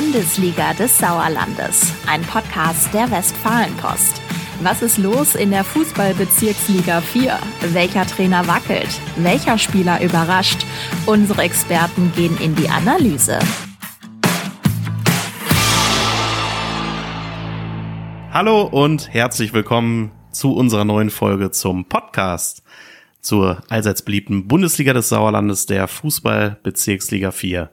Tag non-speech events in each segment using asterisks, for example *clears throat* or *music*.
Bundesliga des Sauerlandes, ein Podcast der Westfalenpost. Was ist los in der Fußballbezirksliga 4? Welcher Trainer wackelt? Welcher Spieler überrascht? Unsere Experten gehen in die Analyse. Hallo und herzlich willkommen zu unserer neuen Folge zum Podcast zur allseits beliebten Bundesliga des Sauerlandes der Fußballbezirksliga 4.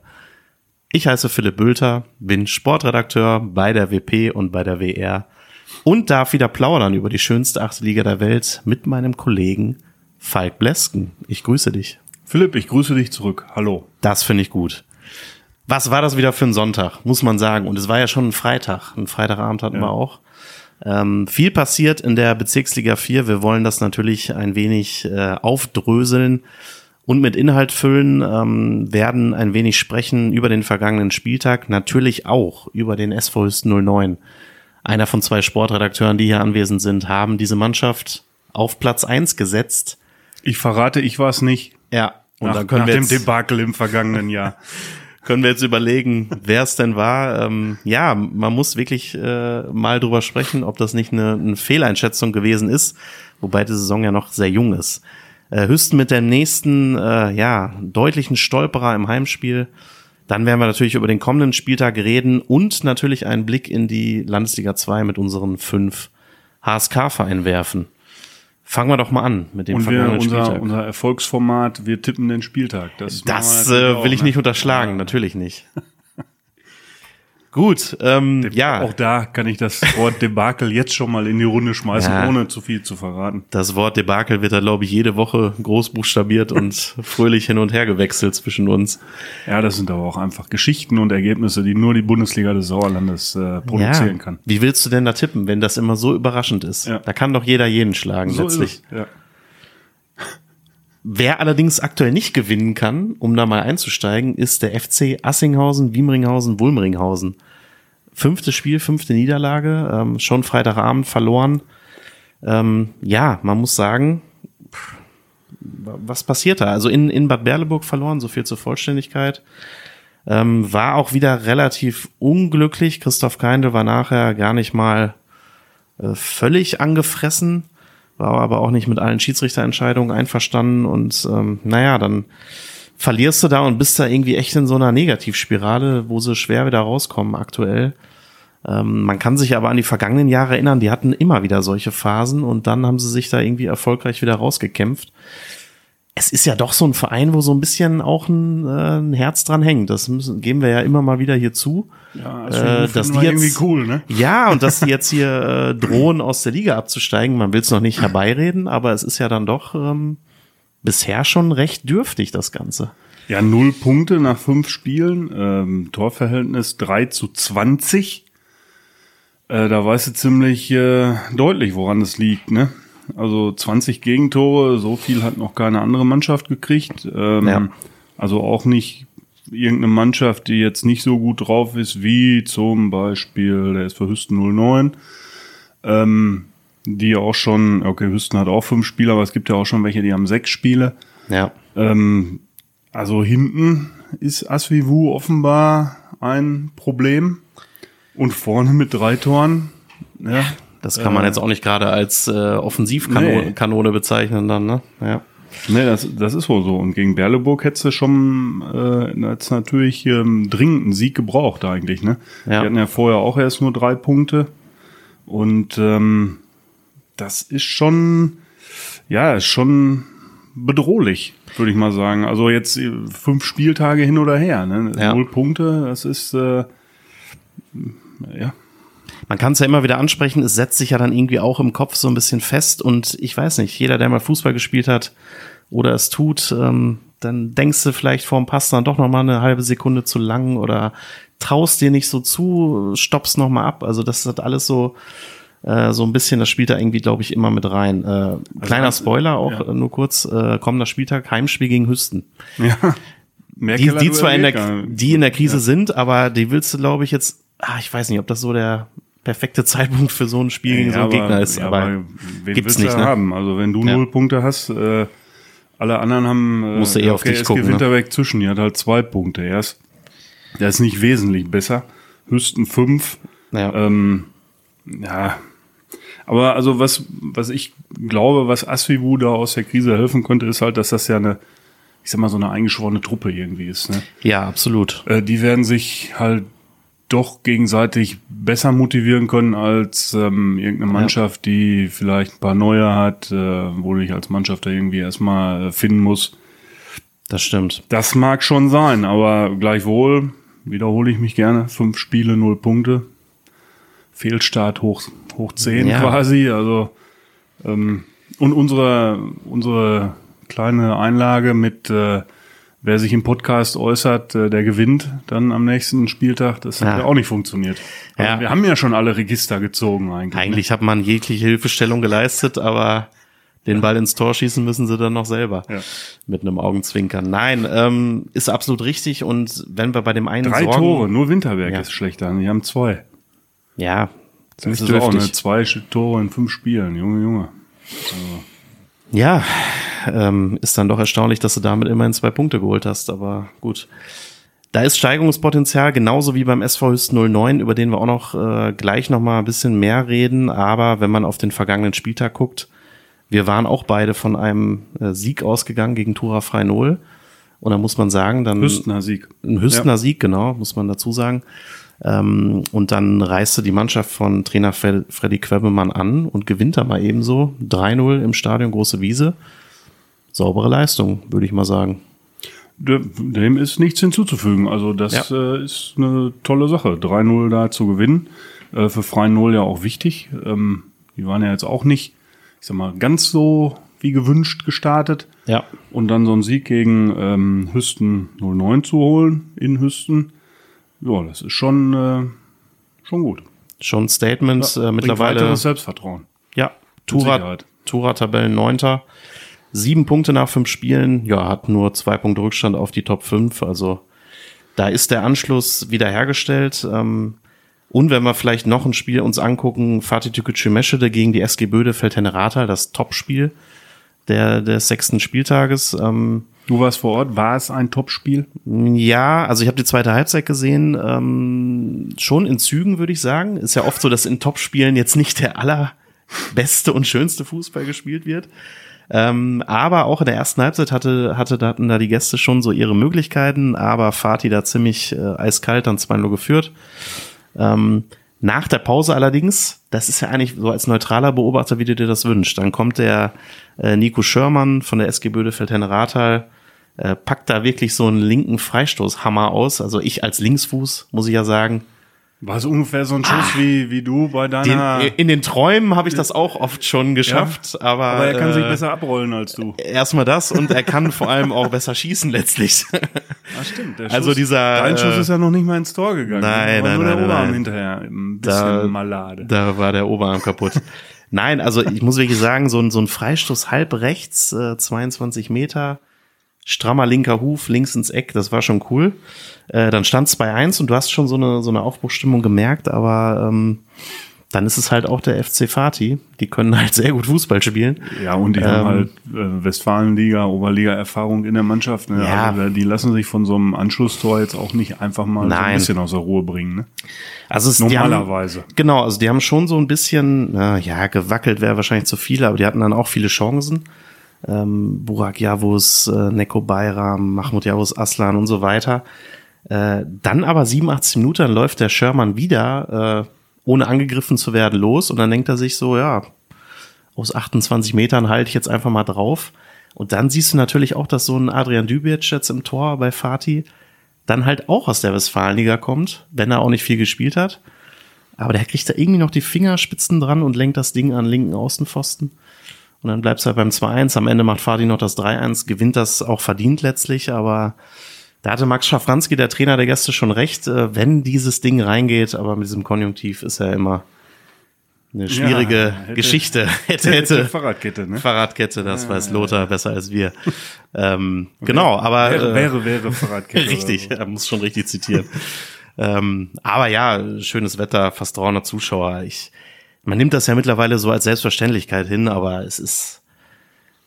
Ich heiße Philipp Bülter, bin Sportredakteur bei der WP und bei der WR und darf wieder plaudern über die schönste achte Liga der Welt mit meinem Kollegen Falk Blesken. Ich grüße dich. Philipp, ich grüße dich zurück. Hallo. Das finde ich gut. Was war das wieder für ein Sonntag, muss man sagen. Und es war ja schon ein Freitag. Ein Freitagabend hatten ja. wir auch. Ähm, viel passiert in der Bezirksliga 4. Wir wollen das natürlich ein wenig äh, aufdröseln und mit Inhalt füllen, ähm, werden ein wenig sprechen über den vergangenen Spieltag, natürlich auch über den SV Hüsten 09 einer von zwei Sportredakteuren, die hier anwesend sind, haben diese Mannschaft auf Platz eins gesetzt. Ich verrate, ich war es nicht. Ja. Und nach, dann können nach wir jetzt, dem Debakel im vergangenen Jahr. *laughs* können wir jetzt überlegen, wer es denn war. Ähm, ja, man muss wirklich äh, mal drüber sprechen, ob das nicht eine, eine Fehleinschätzung gewesen ist, wobei die Saison ja noch sehr jung ist. Äh, Hüsten mit der nächsten, äh, ja, deutlichen Stolperer im Heimspiel dann werden wir natürlich über den kommenden Spieltag reden und natürlich einen Blick in die Landesliga 2 mit unseren fünf HSK-Vereinen werfen. Fangen wir doch mal an mit dem und wir, unser, Spieltag. Unser Erfolgsformat, wir tippen den Spieltag. Das, das äh, will ich ne? nicht unterschlagen, natürlich nicht. *laughs* Gut, ähm, ja. Auch da kann ich das Wort Debakel jetzt schon mal in die Runde schmeißen, ja. ohne zu viel zu verraten. Das Wort Debakel wird da, glaube ich, jede Woche groß buchstabiert und *laughs* fröhlich hin und her gewechselt zwischen uns. Ja, das sind aber auch einfach Geschichten und Ergebnisse, die nur die Bundesliga des Sauerlandes äh, produzieren ja. kann. Wie willst du denn da tippen, wenn das immer so überraschend ist? Ja. Da kann doch jeder jeden schlagen, so letztlich. Ja. Wer allerdings aktuell nicht gewinnen kann, um da mal einzusteigen, ist der FC Assinghausen, Wiemringhausen, Wulmringhausen. Fünftes Spiel, fünfte Niederlage, ähm, schon Freitagabend verloren. Ähm, ja, man muss sagen, was passiert da? Also in, in Bad Berleburg verloren, so viel zur Vollständigkeit. Ähm, war auch wieder relativ unglücklich. Christoph Keindl war nachher gar nicht mal äh, völlig angefressen war aber auch nicht mit allen Schiedsrichterentscheidungen einverstanden und ähm, naja, dann verlierst du da und bist da irgendwie echt in so einer Negativspirale, wo sie schwer wieder rauskommen aktuell. Ähm, man kann sich aber an die vergangenen Jahre erinnern, die hatten immer wieder solche Phasen und dann haben sie sich da irgendwie erfolgreich wieder rausgekämpft es ist ja doch so ein Verein, wo so ein bisschen auch ein, äh, ein Herz dran hängt. Das müssen, geben wir ja immer mal wieder hier zu. Ja, äh, dass die jetzt, irgendwie cool, ne? Ja, und dass die jetzt hier äh, drohen, aus der Liga abzusteigen. Man will es noch nicht *clears throat* herbeireden, aber es ist ja dann doch ähm, bisher schon recht dürftig, das Ganze. Ja, null Punkte nach fünf Spielen, ähm, Torverhältnis drei zu zwanzig. Äh, da weißt du ziemlich äh, deutlich, woran es liegt, ne? Also 20 Gegentore, so viel hat noch keine andere Mannschaft gekriegt. Ähm, ja. Also auch nicht irgendeine Mannschaft, die jetzt nicht so gut drauf ist, wie zum Beispiel der SV Hüsten 09. Ähm, die auch schon, okay, Hüsten hat auch fünf Spiele, aber es gibt ja auch schon welche, die haben sechs Spiele. Ja. Ähm, also hinten ist Asvivu offenbar ein Problem. Und vorne mit drei Toren, ja, das kann man äh, jetzt auch nicht gerade als äh, Offensivkanone nee. Kanone bezeichnen dann, ne? Ja. Nee, das, das ist wohl so. Und gegen Berleburg hättest du schon äh, jetzt natürlich ähm, dringend einen Sieg gebraucht eigentlich, ne? Ja. Die hatten ja vorher auch erst nur drei Punkte. Und ähm, das ist schon, ja, ist schon bedrohlich, würde ich mal sagen. Also jetzt äh, fünf Spieltage hin oder her, ne? Ja. Null Punkte, das ist äh, ja man kann es ja immer wieder ansprechen, es setzt sich ja dann irgendwie auch im Kopf so ein bisschen fest und ich weiß nicht, jeder, der mal Fußball gespielt hat oder es tut, ähm, dann denkst du vielleicht vor dem Pass dann doch noch mal eine halbe Sekunde zu lang oder traust dir nicht so zu, stoppst noch mal ab. Also das hat alles so äh, so ein bisschen, das spielt da irgendwie, glaube ich, immer mit rein. Äh, also kleiner Spoiler auch ja. nur kurz, äh, kommender Spieltag, Heimspiel gegen Hüsten. Ja. die, die zwar in der, die in der Krise ja. sind, aber die willst du, glaube ich, jetzt, ah, ich weiß nicht, ob das so der perfekte *laughs* Zeitpunkt für so ein Spiel gegen ja, so einen Gegner ist. Ja, aber, aber gibt's nicht. Ne? haben? Also wenn du ja. null Punkte hast, äh, alle anderen haben. Äh, Musst du eher okay, auf dich SG gucken. Winterberg ne? zwischen, die hat halt zwei Punkte. Er ist, der ist nicht wesentlich besser. Hüsten fünf. Ja. Ähm, ja. Aber also was, was ich glaube, was Asvivu da aus der Krise helfen könnte, ist halt, dass das ja eine, ich sag mal, so eine eingeschworene Truppe irgendwie ist. Ne? ja, absolut. Äh, die werden sich halt doch gegenseitig besser motivieren können als ähm, irgendeine Mannschaft, die vielleicht ein paar neue hat, äh, wo du dich als Mannschaft da irgendwie erstmal äh, finden muss. Das stimmt. Das mag schon sein, aber gleichwohl wiederhole ich mich gerne. Fünf Spiele, null Punkte. Fehlstart hoch, hoch zehn Ja. quasi. Also ähm, und unsere, unsere kleine Einlage mit äh, wer sich im Podcast äußert, äh, der gewinnt dann am nächsten Spieltag. Das hat Ja. ja auch nicht funktioniert. Also Ja. Wir haben ja schon alle Register gezogen eigentlich. Eigentlich hat man jegliche Hilfestellung geleistet, aber den Ball ins Tor schießen müssen sie dann noch selber. Ja. Mit einem Augenzwinkern. Nein, ähm, ist absolut richtig. Und wenn wir bei dem einen Drei Sorgen, Tore, nur Winterberg ist schlechter. Die haben zwei. Ja, Das ist ist auch dürftig. eine zwei Tore in fünf Spielen. Junge, Junge. Ja, ähm, ist dann doch erstaunlich, dass du damit immerhin zwei Punkte geholt hast, aber gut. Da ist Steigerungspotenzial, genauso wie beim SV Hüsten 09, über den wir auch noch äh, gleich noch mal ein bisschen mehr reden. Aber wenn man auf den vergangenen Spieltag guckt, wir waren auch beide von einem äh, Sieg ausgegangen gegen Tura Freinol. Und da muss man sagen, dann Hüstener Sieg. ein Hüstener Sieg, genau, muss man dazu sagen. Ähm, und dann reiste die Mannschaft von Trainer Fre Freddy Quebemann an und gewinnt da mal ebenso 3-0 im Stadion Große Wiese. Saubere Leistung, würde ich mal sagen. De- Dem ist nichts hinzuzufügen. Also das äh, ist eine tolle Sache. 3-0 da zu gewinnen. Äh, für Freien Null ja auch wichtig. Ähm, die waren ja jetzt auch nicht, ich sag mal, ganz so wie gewünscht gestartet. Ja. Und dann so einen Sieg gegen ähm, Hüsten 09 zu holen in Hüsten. Ja, das ist schon, äh, schon gut. Schon ein Statement äh, mittlerweile. weiteres Selbstvertrauen. Ja, Tura, Sicherheit. Tura Tabellen Neunter. Sieben Punkte nach fünf Spielen. Ja, hat nur zwei Punkte Rückstand auf die Top 5. Also da ist der Anschluss wiederhergestellt. Ähm, und wenn wir vielleicht noch ein Spiel uns angucken, Fatih Tükücü Meschede gegen die SG Bödefeld Henneratal, das Topspiel der, des sechsten Spieltages. Ähm, Du warst vor Ort. War es ein Topspiel? ja, also ich habe die zweite Halbzeit gesehen, ähm, schon in Zügen würde ich sagen. Ist ja oft so, dass in Topspielen jetzt nicht der allerbeste und schönste Fußball gespielt wird. Ähm, aber auch in der ersten Halbzeit hatte, hatte, hatten da die Gäste schon so ihre Möglichkeiten, aber Fatih da ziemlich äh, eiskalt dann 2-0 geführt. Ähm, nach der Pause allerdings, das ist ja eigentlich so als neutraler Beobachter, wie du dir das wünschst, dann kommt der äh, Nico Schörmann von der SG Bödefeld Henne-Rathal, äh, packt da wirklich so einen linken Freistoßhammer aus. Also ich als Linksfuß, muss ich ja sagen. War es ungefähr so ein Schuss wie, wie du bei Den, deiner... in den Träumen habe ich das auch oft schon geschafft, aber, aber er kann sich äh, besser abrollen als du. erstmal das und er kann vor allem auch besser schießen letztlich. Ah, stimmt. Der *laughs* Also dieser, Dein Schuss äh, ist ja noch nicht mal ins Tor gegangen. Nein, war nein, nur nein, der Oberarm nein. hinterher. Ein bisschen Da- malade. Da war der Oberarm kaputt. Nein, also ich muss wirklich sagen, so ein, so ein Freistoß halb rechts, äh, 22 Meter, strammer linker Huf, links ins Eck, das war schon cool. Äh, dann stand 2-1 und du hast schon so eine, so eine Aufbruchstimmung gemerkt, aber ähm, dann ist es halt auch der FC Fatih. Die können halt sehr gut Fußball spielen. Ja, und die Ähm, haben halt äh, Westfalenliga, Oberliga-Erfahrung in der Mannschaft. Ne? Ja. Also, die lassen sich von so einem Anschlusstor jetzt auch nicht einfach mal so Nein. ein bisschen aus der Ruhe bringen. Ne? Also es, die haben, Normalerweise. Genau, also die haben schon so ein bisschen, na, ja, gewackelt wäre wahrscheinlich zu viel, aber die hatten dann auch viele Chancen. Ähm, Burak Yavuz, äh, Neko Bayram, Mahmoud Yavuz Aslan und so weiter. Äh, dann aber 87 Minuten läuft der Sherman wieder, äh, ohne angegriffen zu werden, los und dann denkt er sich so, ja, aus 28 Metern halte ich jetzt einfach mal drauf. Und dann siehst du natürlich auch, dass so ein Adrian Dübic jetzt im Tor bei Fatih dann halt auch aus der Westfalenliga kommt, wenn er auch nicht viel gespielt hat. Aber der kriegt da irgendwie noch die Fingerspitzen dran und lenkt das Ding an linken Außenpfosten. Und dann bleibst du halt beim 2-1. Am Ende macht Fatih noch das 3-1, gewinnt das auch verdient letztlich, aber da hatte Max Schafranski, der Trainer der Gäste, schon recht, äh, wenn dieses Ding reingeht, aber mit diesem Konjunktiv ist ja immer eine schwierige Ja, hätte- Geschichte. Hätte, *laughs* hätte. Fahrradkette, ne? Fahrradkette, das weiß Lothar besser als wir. *laughs* Ähm, genau, aber Wäre, äh, wäre, wäre Fahrradkette. Richtig, er muss schon richtig zitieren. ähm, aber ja, schönes Wetter, fast 300 Zuschauer. Ich, man nimmt das ja mittlerweile so als Selbstverständlichkeit hin, aber es ist,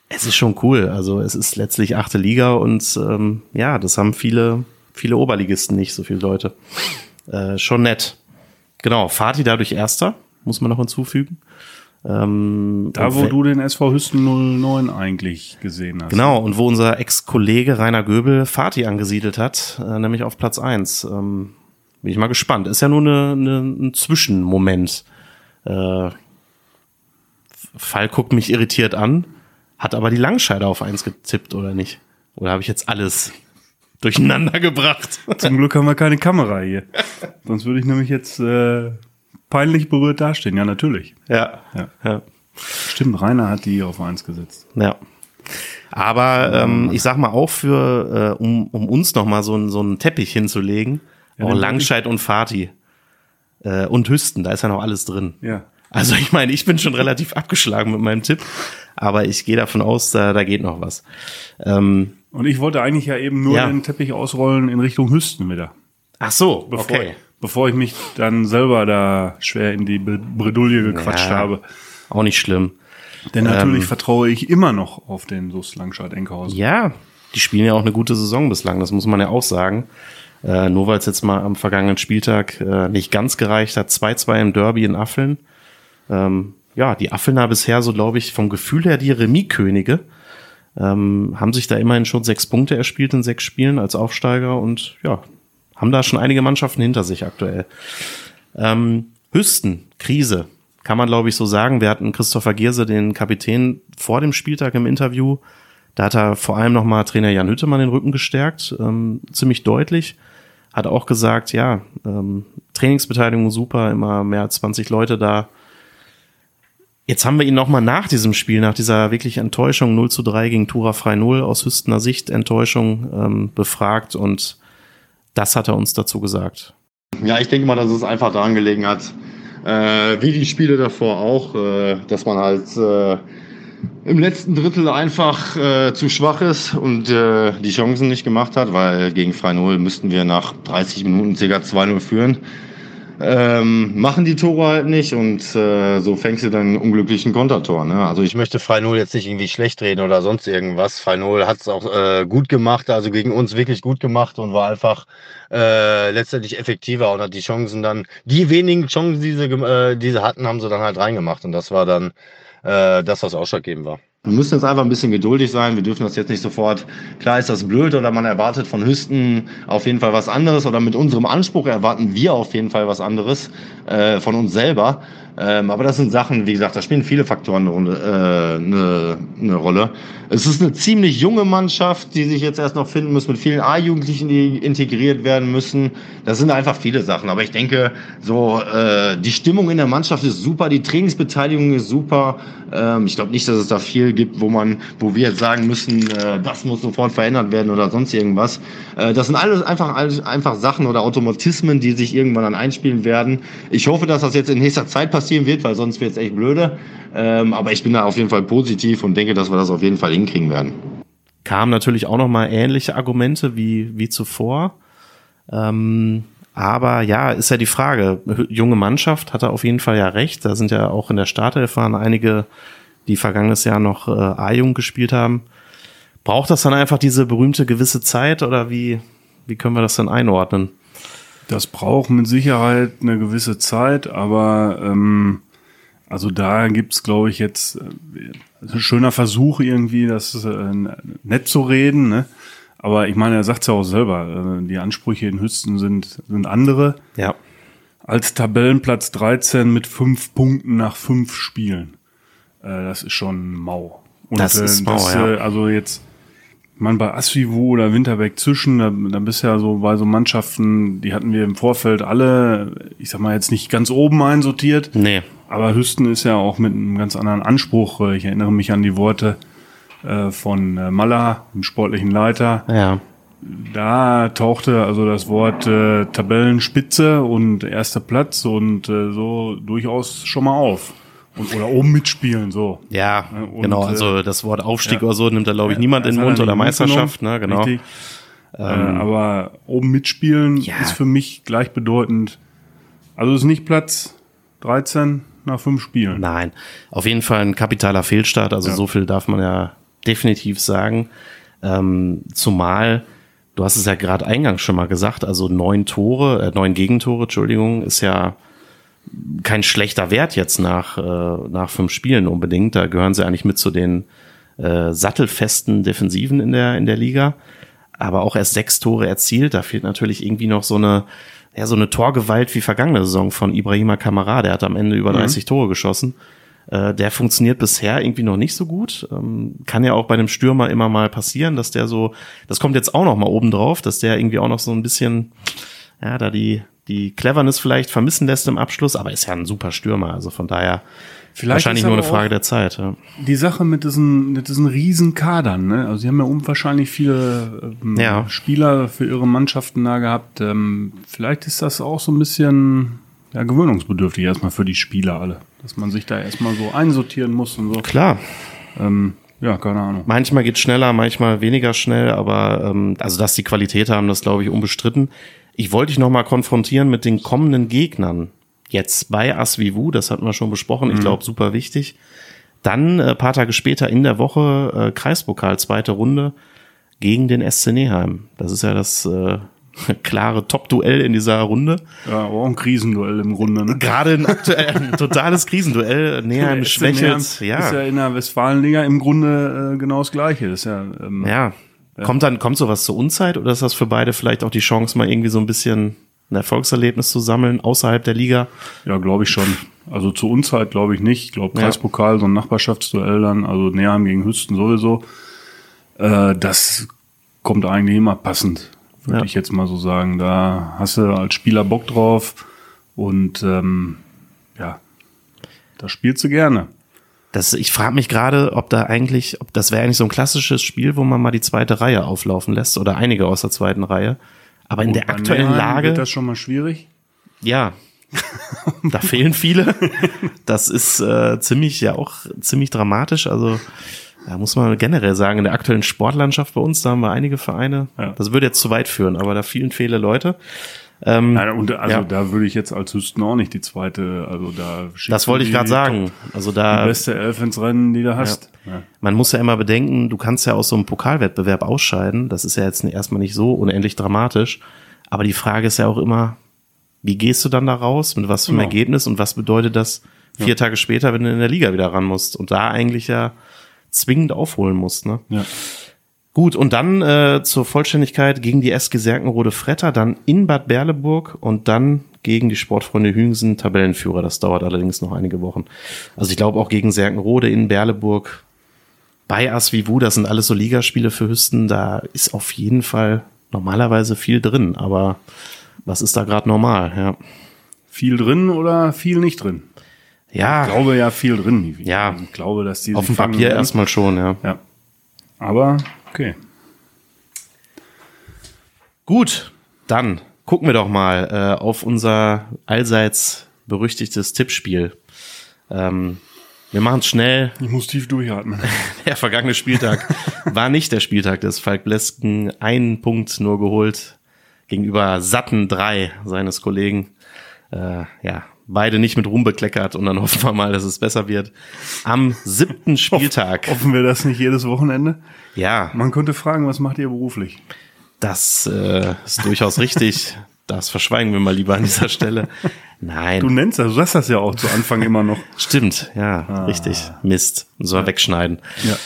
es ist schon cool. Also es ist letztlich achte Liga und ähm, ja, das haben viele, viele Oberligisten nicht, so viele Leute. Äh, schon nett. Genau, Fatih dadurch Erster, muss man noch hinzufügen. Ähm, Da, wo du den SV Hüsten 09 eigentlich gesehen hast. Genau, und wo unser Ex-Kollege Rainer Göbel Fatih angesiedelt hat, äh, nämlich auf Platz eins. Ähm, bin ich mal gespannt. Ist ja nur eine, eine, ein Zwischenmoment. Äh, Fall guckt mich irritiert an, hat aber die Langscheide auf eins getippt, oder nicht? Oder habe ich jetzt alles durcheinander *laughs* gebracht? Zum Glück haben wir keine Kamera hier. Sonst würde ich nämlich jetzt äh, peinlich berührt dastehen. Ja, natürlich. ja. Ja. ja. Stimmt, Rainer hat die auf eins gesetzt. Ja. Aber ähm, ich sag mal auch für, äh, um, um uns noch mal so, einen- so einen Teppich hinzulegen, Ja, auch Langscheid und Fatih äh, und Hüsten, da ist ja noch alles drin. Ja. Also ich meine, ich bin schon relativ abgeschlagen mit meinem Tipp, aber ich gehe davon aus, da, da geht noch was. Ähm, Und ich wollte eigentlich ja eben nur Ja. den Teppich ausrollen in Richtung Hüsten wieder. ach so, Bevor, okay. bevor ich mich dann selber da schwer in die Bredouille gequatscht Ja. habe. Auch nicht schlimm. Denn natürlich Ähm. vertraue ich immer noch auf den SUS Langscheid-Enkhausen. Ja, die spielen ja auch eine gute Saison bislang, das muss man ja auch sagen. Äh, nur weil es jetzt mal am vergangenen Spieltag äh, nicht ganz gereicht hat, 2-2 im Derby in Affeln. Ähm, ja, die Affelner bisher so, glaube ich, vom Gefühl her die Remis-Könige. Ähm, haben sich da immerhin schon sechs Punkte erspielt in sechs Spielen als Aufsteiger und ja, haben da schon einige Mannschaften hinter sich aktuell. Ähm, Hüsten, Krise, kann man glaube ich so sagen. Wir hatten Christopher Gierse, den Kapitän, vor dem Spieltag im Interview. Da hat er vor allem nochmal Trainer Jan Hüttemann den Rücken gestärkt, ähm, ziemlich deutlich. Hat auch gesagt, ja, ähm, Trainingsbeteiligung super, immer mehr als 20 Leute da. Jetzt haben wir ihn nochmal nach diesem Spiel, nach dieser wirklich Enttäuschung 0 zu 3 gegen Tura Frei 0 aus Hüstener Sicht Enttäuschung ähm, befragt und das hat er uns dazu gesagt. Ja, ich denke mal, dass es einfach daran gelegen hat, äh, wie die Spiele davor auch, äh, dass man halt äh, im letzten Drittel einfach äh, zu schwach ist und äh, die Chancen nicht gemacht hat, weil gegen 3-0 müssten wir nach 30 Minuten ca. 2-0 führen. Ähm, machen die Tore halt nicht und äh, so fängst du dann unglücklichen Kontertor. Ne? Also ich möchte 3-0 jetzt nicht irgendwie schlecht reden oder sonst irgendwas. 3-0 hat es auch äh, gut gemacht, also gegen uns wirklich gut gemacht und war einfach äh, letztendlich effektiver und hat die Chancen dann, die wenigen Chancen, die sie, äh, die sie hatten, haben sie dann halt reingemacht und das war dann äh, das, was ausschlaggebend war. Wir müssen jetzt einfach ein bisschen geduldig sein. Wir dürfen das jetzt nicht sofort. Klar ist das blöd oder man erwartet von Hüsten auf jeden Fall was anderes oder mit unserem Anspruch erwarten wir auf jeden Fall was anderes äh, von uns selber. Ähm, aber das sind Sachen, wie gesagt, da spielen viele Faktoren eine, äh, eine, eine Rolle. Es ist eine ziemlich junge Mannschaft, die sich jetzt erst noch finden muss, mit vielen A-Jugendlichen, die integriert werden müssen. Das sind einfach viele Sachen. Aber ich denke, so äh, die Stimmung in der Mannschaft ist super, die Trainingsbeteiligung ist super. Ähm, ich glaube nicht, dass es da viel gibt, wo man, wo wir jetzt sagen müssen, äh, das muss sofort verändert werden oder sonst irgendwas. Äh, das sind alles einfach, alles einfach Sachen oder Automatismen, die sich irgendwann dann einspielen werden. Ich hoffe, dass das jetzt in nächster Zeit passieren wird, weil sonst wird es echt blöde. Ähm, aber ich bin da auf jeden Fall positiv und denke, dass wir das auf jeden Fall hinkriegen werden. kamen natürlich auch noch mal ähnliche Argumente wie, wie zuvor. Ähm, aber ja, ist ja die Frage. Junge Mannschaft hat er auf jeden Fall ja recht. Da sind ja auch in der Startelf waren einige, die vergangenes Jahr noch äh, A-Jung gespielt haben. Braucht das dann einfach diese berühmte gewisse Zeit oder wie, wie können wir das denn einordnen? Das braucht mit Sicherheit eine gewisse Zeit, aber ähm, also da gibt's glaube ich, jetzt äh, ein schöner Versuch irgendwie, das äh, nett zu reden. Ne? Aber ich meine, er sagt's ja auch selber, äh, die Ansprüche in Hüsten sind, sind andere. Ja. Als Tabellenplatz 13 mit fünf Punkten nach fünf Spielen. Äh, das ist schon mau. Und, Das ist mau, ja. äh, Also jetzt, man bei Asvivu oder Winterberg zwischen, da, da bist ja so bei so Mannschaften, die hatten wir im Vorfeld alle, ich sag mal jetzt nicht ganz oben einsortiert, Nee. aber Hüsten ist ja auch mit einem ganz anderen Anspruch. Äh, Ich erinnere mich an die Worte äh, von äh, Malla, dem sportlichen Leiter. Ja. Da tauchte also das Wort äh, Tabellenspitze und erster Platz und äh, so durchaus schon mal auf. Und, oder oben mitspielen, so. Ja, und, genau. äh, Also das Wort Aufstieg ja. oder so nimmt da, glaube ich, niemand in den Mund er oder Meisterschaft, ne? Genau. richtig. äh, aber oben mitspielen Ja. ist für mich gleichbedeutend. Also ist nicht Platz 13 nach fünf Spielen. Nein, auf jeden Fall ein kapitaler Fehlstart. Also Ja. so viel darf man ja definitiv sagen. Ähm, zumal Du hast es ja gerade eingangs schon mal gesagt, also neun Tore, äh, neun Gegentore, Entschuldigung, ist ja kein schlechter Wert jetzt nach, äh, nach fünf Spielen unbedingt. Da gehören sie eigentlich mit zu den äh, sattelfesten Defensiven in der, in der Liga. Aber auch erst sechs Tore erzielt. Da fehlt natürlich irgendwie noch so eine, ja, so eine Torgewalt wie vergangene Saison von Ibrahima Kamara. Der hat am Ende über 30 mhm. Tore geschossen. Äh, der funktioniert bisher irgendwie noch nicht so gut. Ähm, kann ja auch bei einem Stürmer immer mal passieren, dass der so, das kommt jetzt auch noch mal oben drauf, dass der irgendwie auch noch so ein bisschen, ja, da die, die Cleverness vielleicht vermissen lässt im Abschluss, aber ist ja ein super Stürmer. Also von daher vielleicht wahrscheinlich nur eine Frage der Zeit. Ja. Die Sache mit diesen, mit diesen riesen Kadern, ne? Also sie haben ja unwahrscheinlich viele ähm, ja. Spieler für ihre Mannschaften da gehabt. Ähm, vielleicht ist das auch so ein bisschen ja, gewöhnungsbedürftig erstmal für die Spieler alle. Dass man sich da erstmal so einsortieren muss und so. Klar. Ähm, ja, keine Ahnung. Manchmal geht schneller, manchmal weniger schnell, aber ähm, also dass die Qualität haben, das glaube ich unbestritten. Ich wollte dich nochmal konfrontieren mit den kommenden Gegnern. Jetzt bei Asvivu, das hatten wir schon besprochen, ich mhm. glaube super wichtig. Dann äh, paar Tage später in der Woche äh, Kreispokal, zweite Runde gegen den SC Neheim. Das ist ja das äh, *laughs* klare Top-Duell in dieser Runde. Ja, aber auch ein Krisenduell im Grunde. Ne? Gerade ein, aktuell, ein totales Krisenduell. *laughs* Neheim schwächelt. Ja. Ist ja in der Westfalenliga im Grunde äh, genau das Gleiche. Das ist ja, ähm, ja. Ja. Kommt dann, kommt sowas zur Unzeit oder ist das für beide vielleicht auch die Chance, mal irgendwie so ein bisschen ein Erfolgserlebnis zu sammeln außerhalb der Liga? Ja, glaube ich schon. Also zur Unzeit glaube ich nicht. Ich glaube, Kreispokal, ja. so ein Nachbarschaftsduell dann, also Neheim gegen Hüsten sowieso. Äh, das kommt eigentlich immer passend würde ja. ich jetzt mal so sagen. Da hast du als Spieler Bock drauf und ähm, ja, da spielst du gerne. Das, ich frage mich gerade, ob da eigentlich, ob das wäre eigentlich so ein klassisches Spiel, wo man mal die zweite Reihe auflaufen lässt oder einige aus der zweiten Reihe. Aber in der aktuellen Neheim Lage. Wird das schon mal schwierig? Ja. *laughs* da fehlen viele. Das ist äh, ziemlich, ja auch ziemlich dramatisch. Also da muss man generell sagen, in der aktuellen Sportlandschaft bei uns, da haben wir einige Vereine. Ja. Das würde jetzt zu weit führen, aber da vielen viele Leute. Ähm, Nein, und also ja. da würde ich jetzt als Hüsten auch nicht die zweite, also da Das wollte ich gerade sagen. Also da die beste Elf ins Rennen, die du hast. Ja. Ja. Man muss ja immer bedenken, du kannst ja aus so einem Pokalwettbewerb ausscheiden. Das ist ja jetzt erstmal nicht so unendlich dramatisch. Aber die Frage ist ja auch immer, wie gehst du dann da raus? Mit was für einem genau. Ergebnis? Und was bedeutet das vier Tage später, wenn du in der Liga wieder ran musst? Und da eigentlich ja zwingend aufholen musst. Ne? Ja. Gut, und dann äh, zur Vollständigkeit gegen die SG Serkenrode Fretter, dann in Bad Berleburg und dann gegen die Sportfreunde Hüngsen, Tabellenführer. Das dauert allerdings noch einige Wochen. Also ich glaube auch gegen Serkenrode in Berleburg, bei Asvivu, das sind alles so Ligaspiele für Hüsten, da ist auf jeden Fall normalerweise viel drin, aber was ist da gerade normal, ja. Viel drin oder viel nicht drin? Ja. Ich glaube ja viel drin. Ich ja. Ich glaube, dass die auf dem Papier erstmal schon, ja. Ja. Aber okay. Gut, dann gucken wir doch mal äh, auf unser allseits berüchtigtes Tippspiel. Ähm, wir machen es schnell. Ich muss tief durchatmen. *laughs* der vergangene Spieltag *laughs* war nicht der Spieltag des Falk Blesken. Einen Punkt nur geholt gegenüber satten drei seines Kollegen. Äh, ja, beide nicht mit Ruhm bekleckert und dann *laughs* hoffen wir mal, dass es besser wird. Am siebten *laughs* Spieltag. Hoffen wir das nicht jedes Wochenende? Ja. Man könnte fragen, was macht ihr beruflich? Das äh, ist durchaus richtig. Das verschweigen wir mal lieber an dieser Stelle. Nein. Du nennst das, du sagst das ja auch zu Anfang immer noch. *laughs* Stimmt, ja, ah. richtig. Mist. So ja. wegschneiden. Ja.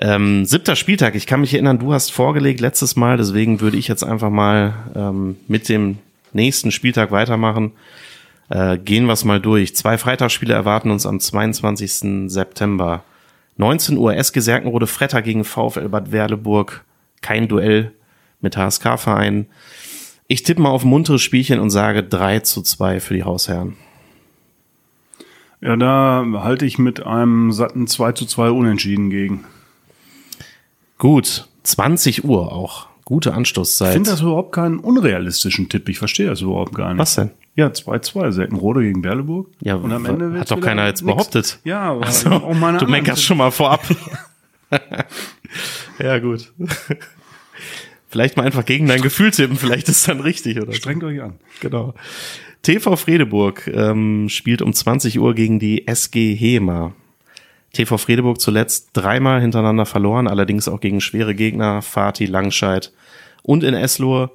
Ähm, siebter Spieltag, ich kann mich erinnern, du hast vorgelegt letztes Mal, deswegen würde ich jetzt einfach mal ähm, mit dem nächsten Spieltag weitermachen. Äh, gehen wir es mal durch. Zwei Freitagsspiele erwarten uns am 22. September. 19 Uhr SG Serkenrode Fretter gegen VfL Bad Werleburg. Kein Duell mit HSK-Verein. Ich tippe mal auf ein munteres Spielchen und sage 3 zu 2 für die Hausherren. Ja, da halte ich mit einem satten 2 zu 2 Unentschieden gegen. Gut, 20 Uhr auch. Gute Anstoßzeit. Ich finde das überhaupt keinen unrealistischen Tipp. Ich verstehe das überhaupt gar nicht. Was denn? Ja, 2-2, Seltenrode gegen Berleburg. Ja, und am Ende hat doch keiner jetzt nix. behauptet. Ja, *laughs* aber also, auch meine Du meckerst schon mal vorab. *laughs* ja, gut. *laughs* Vielleicht mal einfach gegen dein Gefühl tippen, vielleicht ist dann richtig, oder? Strengt euch an. Genau. TV Fredeburg ähm, spielt um 20 Uhr gegen die SG Hema. TV Fredeburg zuletzt dreimal hintereinander verloren, allerdings auch gegen schwere Gegner, Fatih, Langscheid und in Eslohe.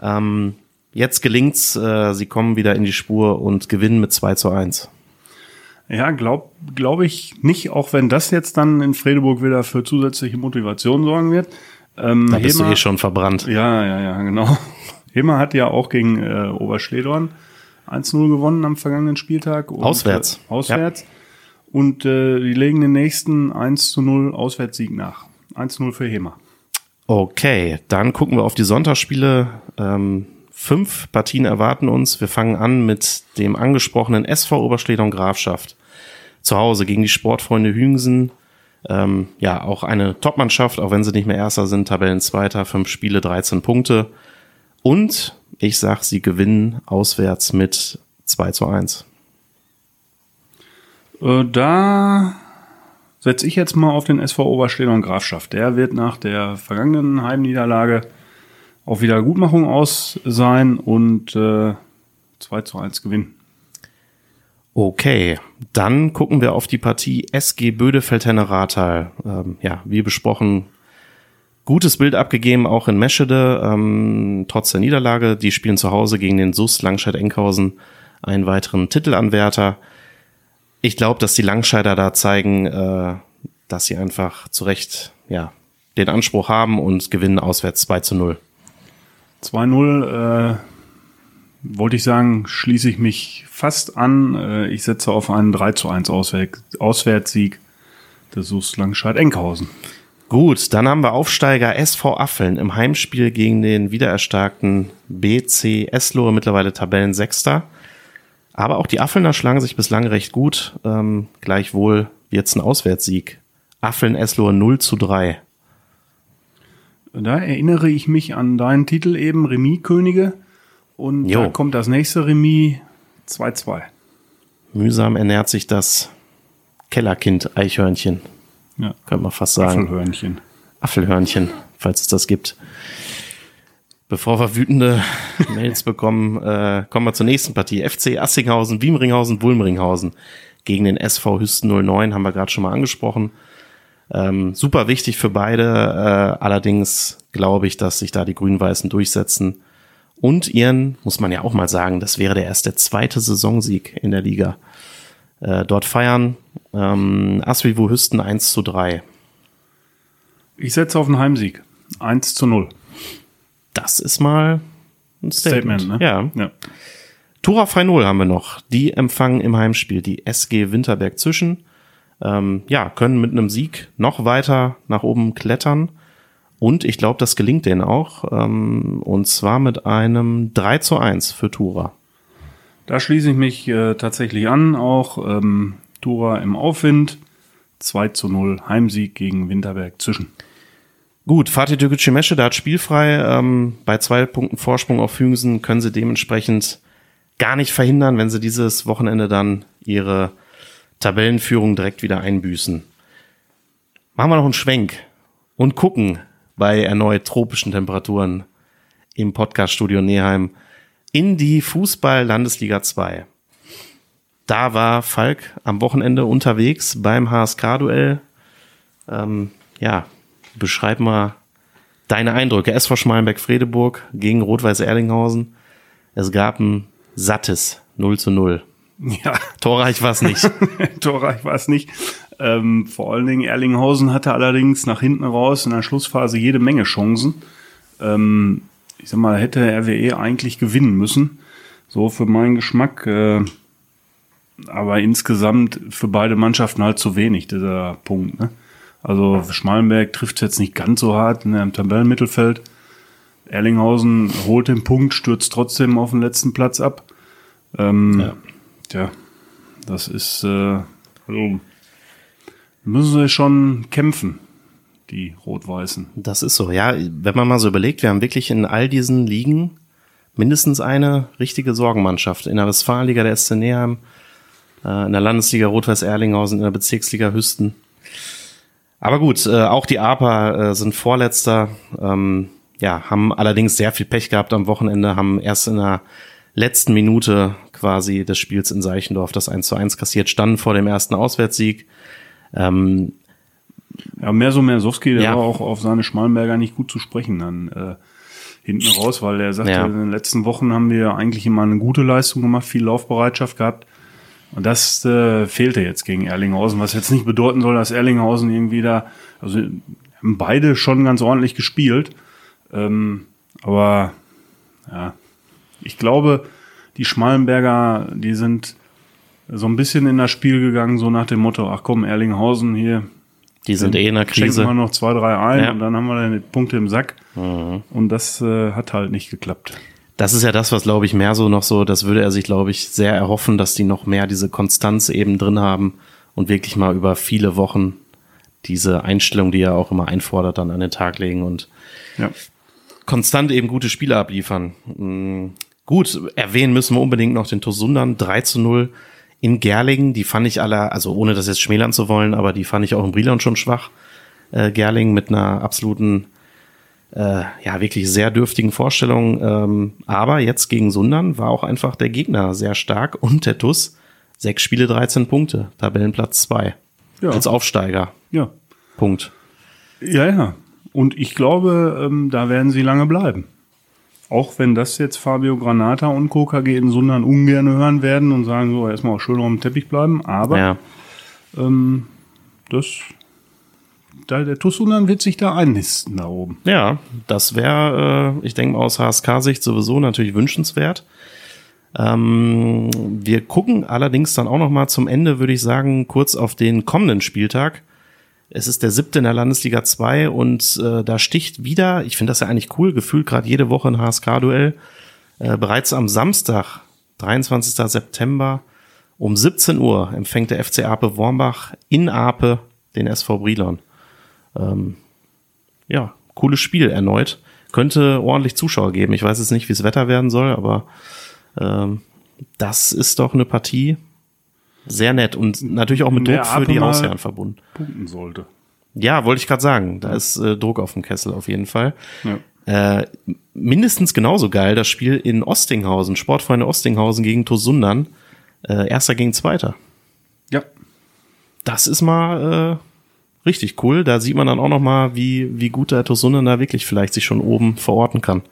Ähm, jetzt gelingt's, äh, sie kommen wieder in die Spur und gewinnen mit 2 zu 1. Ja, glaube glaub ich nicht, auch wenn das jetzt dann in Fredeburg wieder für zusätzliche Motivation sorgen wird. Ähm, da bist Hema, du eh schon verbrannt. Ja, ja, ja, genau. *laughs* Hema hat ja auch gegen äh, Oberschledorn 1-0 gewonnen am vergangenen Spieltag. Auswärts. Äh, auswärts. Ja. Und äh, die legen den nächsten 1-0 Auswärtssieg nach. 1-0 für Hema. Okay, dann gucken wir auf die Sonntagsspiele. Ähm, fünf Partien erwarten uns. Wir fangen an mit dem angesprochenen SV Oberschledorn Grafschaft. Zu Hause gegen die Sportfreunde Hüngsen. Ähm, ja, auch eine Topmannschaft, auch wenn sie nicht mehr Erster sind, Tabellenzweiter, fünf Spiele, 13 Punkte. Und ich sag, sie gewinnen auswärts mit 2 zu 1. Äh, da setze ich jetzt mal auf den SV Oberstedter und Grafschaft. Der wird nach der vergangenen Heimniederlage auf Wiedergutmachung aus sein und äh, 2 zu 1 gewinnen. Okay, dann gucken wir auf die Partie SG Bödefeld-Henne-Rathal. Ähm, ja, wie besprochen, gutes Bild abgegeben, auch in Meschede, ähm, trotz der Niederlage. Die spielen zu Hause gegen den SUS Langscheid-Enkhausen, einen weiteren Titelanwärter. Ich glaube, dass die Langscheider da zeigen, äh, dass sie einfach zu Recht ja, den Anspruch haben und gewinnen auswärts 2 zu 0. 2-0, äh, wollte ich sagen, schließe ich mich fast an. Äh, ich setze auf einen 3 zu 1 Auswär Auswärtssieg des SUS Langscheid-Enkhausen. Gut, dann haben wir Aufsteiger SV Affeln im Heimspiel gegen den wiedererstarkten BC Eslohe, mittlerweile Tabellensechster. Aber auch die Affelner schlagen sich bislang recht gut. Ähm, gleichwohl jetzt ein Auswärtssieg. Affeln Eslohe 0 zu 3. Da erinnere ich mich an deinen Titel eben, Remis-Könige. Und jo. da kommt das nächste Remis 2-2. Mühsam ernährt sich das Kellerkind Eichhörnchen. Ja. Könnte man fast sagen. Affelhörnchen. Affelhörnchen, falls es das gibt. Bevor wir wütende Mails bekommen, äh, kommen wir zur nächsten Partie. FC Assinghausen, Wiemringhausen, Wulmringhausen gegen den SV Hüsten 09 haben wir gerade schon mal angesprochen. Ähm, super wichtig für beide. Äh, allerdings glaube ich, dass sich da die Grün-Weißen durchsetzen und ihren, muss man ja auch mal sagen, das wäre der erste zweite Saisonsieg in der Liga. Äh, dort feiern ähm, Asvivu Hüsten 1 zu 3. Ich setze auf einen Heimsieg. 1 zu 0. Das ist mal ein Statement. Statement ne? Ja. ja. Tura Freinol haben wir noch. Die empfangen im Heimspiel die SG Winterberg zwischen. Ähm, ja, können mit einem Sieg noch weiter nach oben klettern. Und ich glaube, das gelingt denen auch. Ähm, und zwar mit einem 3 zu 1 für Tura. Da schließe ich mich äh, tatsächlich an. Auch ähm, Tura im Aufwind. 2 zu 0 Heimsieg gegen Winterberg zwischen. Gut, Fatih Dögücü da hat spielfrei. Ähm, bei zwei Punkten Vorsprung auf Hüngsen können sie dementsprechend gar nicht verhindern, wenn sie dieses Wochenende dann ihre Tabellenführung direkt wieder einbüßen. Machen wir noch einen Schwenk und gucken, bei erneut tropischen Temperaturen im Podcaststudio Neheim in die Fußball-Landesliga 2. Da war Falk am Wochenende unterwegs beim HSK-Duell. Ähm, ja, beschreib mal deine Eindrücke. SV Schmalenberg-Fredeburg gegen Rot-Weiß Erlinghausen. Es gab ein sattes 0 zu 0. Ja. Torreich war es nicht. *laughs* Torreich war es nicht. Ähm, vor allen Dingen Erlinghausen hatte allerdings nach hinten raus in der Schlussphase jede Menge Chancen. Ähm, ich sag mal, hätte RWE eigentlich gewinnen müssen. So für meinen Geschmack. Äh, aber insgesamt für beide Mannschaften halt zu wenig, dieser Punkt. Ne? Also Schmalenberg trifft jetzt nicht ganz so hart in einem Tabellenmittelfeld. Erlinghausen holt den Punkt, stürzt trotzdem auf den letzten Platz ab. Ähm, ja. Tja, das ist, äh, also müssen sie schon kämpfen, die Rot-Weißen. Das ist so, ja. Wenn man mal so überlegt, wir haben wirklich in all diesen Ligen mindestens eine richtige Sorgenmannschaft. In der Westfalenliga der SC Neheim, äh, in der Landesliga Rot-Weiß Erlinghausen, in der Bezirksliga Hüsten. Aber gut, äh, auch die APA äh, sind Vorletzter, ähm, ja, haben allerdings sehr viel Pech gehabt am Wochenende, haben erst in der letzten Minute quasi des Spiels in Seichendorf das 1 zu 1 kassiert, standen vor dem ersten Auswärtssieg. Ähm, ja, mehr so Mersowski, der ja. war auch auf seine Schmalenberger nicht gut zu sprechen. Dann, äh, hinten raus, weil er sagte, Ja. in den letzten Wochen haben wir eigentlich immer eine gute Leistung gemacht, viel Laufbereitschaft gehabt. Und das äh, fehlte jetzt gegen Erlinghausen, was jetzt nicht bedeuten soll, dass Erlinghausen irgendwie da, also haben beide schon ganz ordentlich gespielt. Ähm, aber ja, ich glaube, die Schmalenberger, die sind so ein bisschen in das Spiel gegangen, so nach dem Motto, ach komm, Erlinghausen hier, Die sind eh in der schenken Krise. wir noch zwei, drei ein Ja. und dann haben wir dann die Punkte im Sack. Und das äh, hat halt nicht geklappt. Das ist ja das, was glaube ich mehr so noch so, das würde er sich glaube ich sehr erhoffen, dass die noch mehr diese Konstanz eben drin haben und wirklich mal über viele Wochen diese Einstellung, die er auch immer einfordert, dann an den Tag legen und Ja. konstant eben gute Spiele abliefern. Mm, Gut, erwähnen müssen wir unbedingt noch den Tosundern 3 zu 0 in Gerlingen. Die fand ich alle, also ohne das jetzt schmälern zu wollen, aber die fand ich auch in Brilon schon schwach. Äh, Gerlingen mit einer absoluten, äh, ja, wirklich sehr dürftigen Vorstellung. Ähm, aber jetzt gegen Sundern war auch einfach der Gegner sehr stark und der TUS sechs Spiele, 13 Punkte, Tabellenplatz 2. Ja. Als Aufsteiger. Ja. Punkt. Ja, ja. Und ich glaube, ähm, da werden sie lange bleiben. Auch wenn das jetzt Fabio Granata und Co. KG in Sundern ungern hören werden und sagen so, erstmal auch schön auf dem Teppich bleiben. Aber Ja. ähm, das, da, der TuS Sundern wird sich da einnisten da oben. Ja, das wäre, äh, ich denke mal aus HSK-Sicht sowieso natürlich wünschenswert. Ähm, wir gucken allerdings dann auch noch mal zum Ende, würde ich sagen, kurz auf den kommenden Spieltag. Es ist der siebte in der Landesliga 2 und äh, da sticht wieder, ich finde das ja eigentlich cool, gefühlt gerade jede Woche ein HSK-Duell. Äh, bereits am Samstag, 23. September um 17 Uhr empfängt der FC Ape Wormbach in Ape den SV Brilon ja, cooles Spiel erneut. Könnte ordentlich Zuschauer geben. Ich weiß jetzt nicht, wie das Wetter werden soll, aber ähm, das ist doch eine Partie sehr nett und natürlich auch mit Druck für die Hausherren verbunden. Punkten sollte. Ja, wollte ich gerade sagen. Da ist äh, Druck auf dem Kessel auf jeden Fall. Ja. Äh, mindestens genauso geil das Spiel in Ostinghausen, Sportfreunde Ostinghausen gegen Tosundern. Äh, erster gegen Zweiter. ja. Das ist mal äh, richtig cool. Da sieht man dann auch noch mal, wie, wie gut der Tosundern da wirklich vielleicht sich schon oben verorten kann.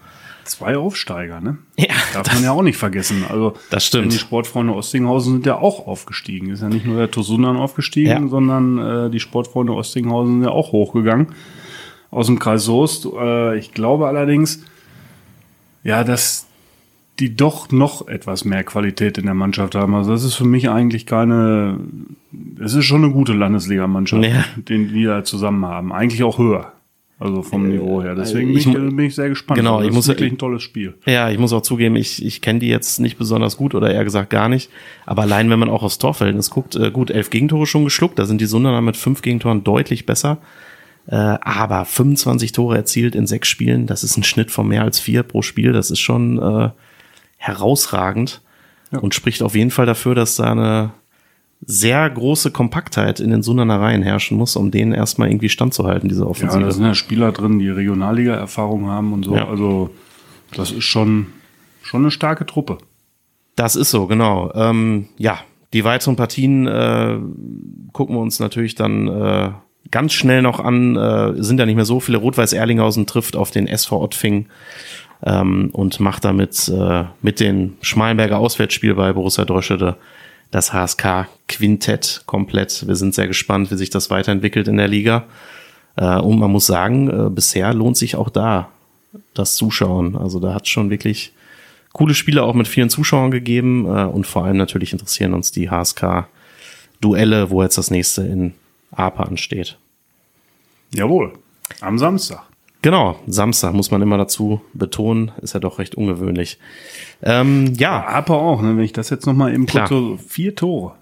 Zwei Aufsteiger, ne? Ja, Darf man ja auch nicht vergessen. Also Das stimmt. Die Sportfreunde Ostinghausen sind ja auch aufgestiegen. Ist ja nicht nur der Tosundan aufgestiegen, Ja. sondern äh, die Sportfreunde Ostinghausen sind ja auch hochgegangen aus dem Kreis Soest. Äh, ich glaube allerdings, ja, dass die doch noch etwas mehr Qualität in der Mannschaft haben. Also das ist für mich eigentlich keine, es ist schon eine gute Landesligamannschaft, Ja. den die da zusammen haben. Eigentlich auch höher. Also vom Niveau her. Deswegen ich bin, ich, bin ich sehr gespannt. Genau, Also ich das muss- ist wirklich ein tolles Spiel. Ja, ich muss auch zugeben, ich, ich kenne die jetzt nicht besonders gut oder eher gesagt gar nicht. Aber allein, wenn man auch aufs Torverhältnis guckt, äh, gut, elf Gegentore schon geschluckt, da sind die Sunderner mit fünf Gegentoren deutlich besser. Äh, aber 25 Tore erzielt in sechs Spielen, das ist ein Schnitt von mehr als vier pro Spiel, das ist schon äh, herausragend und spricht auf jeden Fall dafür, dass da eine sehr große Kompaktheit in den Sunderner Reihen herrschen muss, um denen erstmal irgendwie standzuhalten, diese Ja, Offensive. da sind ja Spieler drin, die Regionalliga-Erfahrung haben und so. Ja. Also das ist schon, schon eine starke Truppe. Das ist so, genau. Ähm, ja, die weiteren Partien äh, gucken wir uns natürlich dann äh, ganz schnell noch an. Äh, sind ja nicht mehr so viele. Rot-Weiß Erlinghausen trifft auf den SV Ottfing ähm, und macht damit äh, mit den Schmalenberger Auswärtsspiel bei Borussia Dorschede das HSK Quintett komplett. Wir sind sehr gespannt, wie sich das weiterentwickelt in der Liga. Äh, und man muss sagen, äh, bisher lohnt sich auch da das Zuschauen. Also da hat schon wirklich coole Spiele auch mit vielen Zuschauern gegeben äh, und vor allem natürlich interessieren uns die HSK-Duelle, wo jetzt das nächste in Ape ansteht. Jawohl. Am Samstag. Genau, Samstag muss man immer dazu betonen, ist ja doch recht ungewöhnlich. Ähm, ja, Ape auch, ne? wenn ich das jetzt nochmal eben Klar. kurz so vier Tore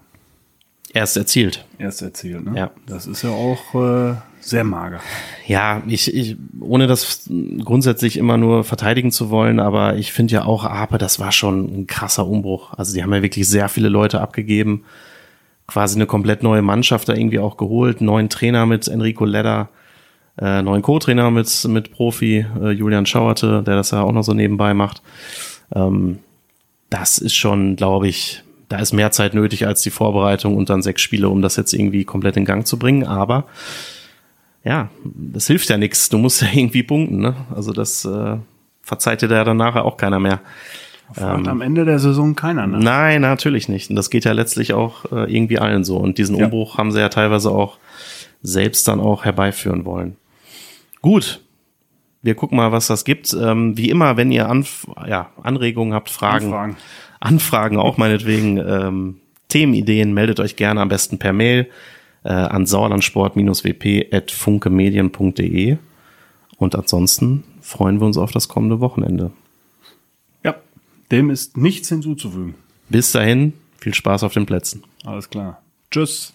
erst erzielt. erst erzählt. Ne? Ja. Das ist ja auch äh, sehr mager. Ja, ich, ich, ohne das grundsätzlich immer nur verteidigen zu wollen, aber ich finde ja auch, Ape, das war schon ein krasser Umbruch. Also die haben ja wirklich sehr viele Leute abgegeben, quasi eine komplett neue Mannschaft da irgendwie auch geholt, neuen Trainer mit Enrico Ledder, äh, neuen Co-Trainer mit, mit Profi äh, Julian Schauerte, der das ja auch noch so nebenbei macht. Ähm, das ist schon, glaube ich, da ist mehr Zeit nötig als die Vorbereitung und dann sechs Spiele, um das jetzt irgendwie komplett in Gang zu bringen. Aber ja, das hilft ja nichts. Du musst *laughs* ja irgendwie punkten. Ne? Also das äh, verzeiht dir da dann nachher auch keiner mehr. Fragt am Ende der Saison keiner nach. Nein, natürlich nicht. Und das geht ja letztlich auch äh, irgendwie allen so. Und diesen Ja. Umbruch haben sie ja teilweise auch selbst dann auch herbeiführen wollen. Gut. Wir gucken mal, was das gibt. Ähm, wie immer, wenn ihr Anf ja, Anregungen habt, Fragen, Anfragen. Anfragen auch meinetwegen, ähm, Themenideen, meldet euch gerne am besten per Mail äh, an sauerlandsport-wp.funkemedien.de. Und ansonsten freuen wir uns auf das kommende Wochenende. Ja, dem ist nichts hinzuzufügen. Bis dahin, viel Spaß auf den Plätzen. Alles klar. Tschüss.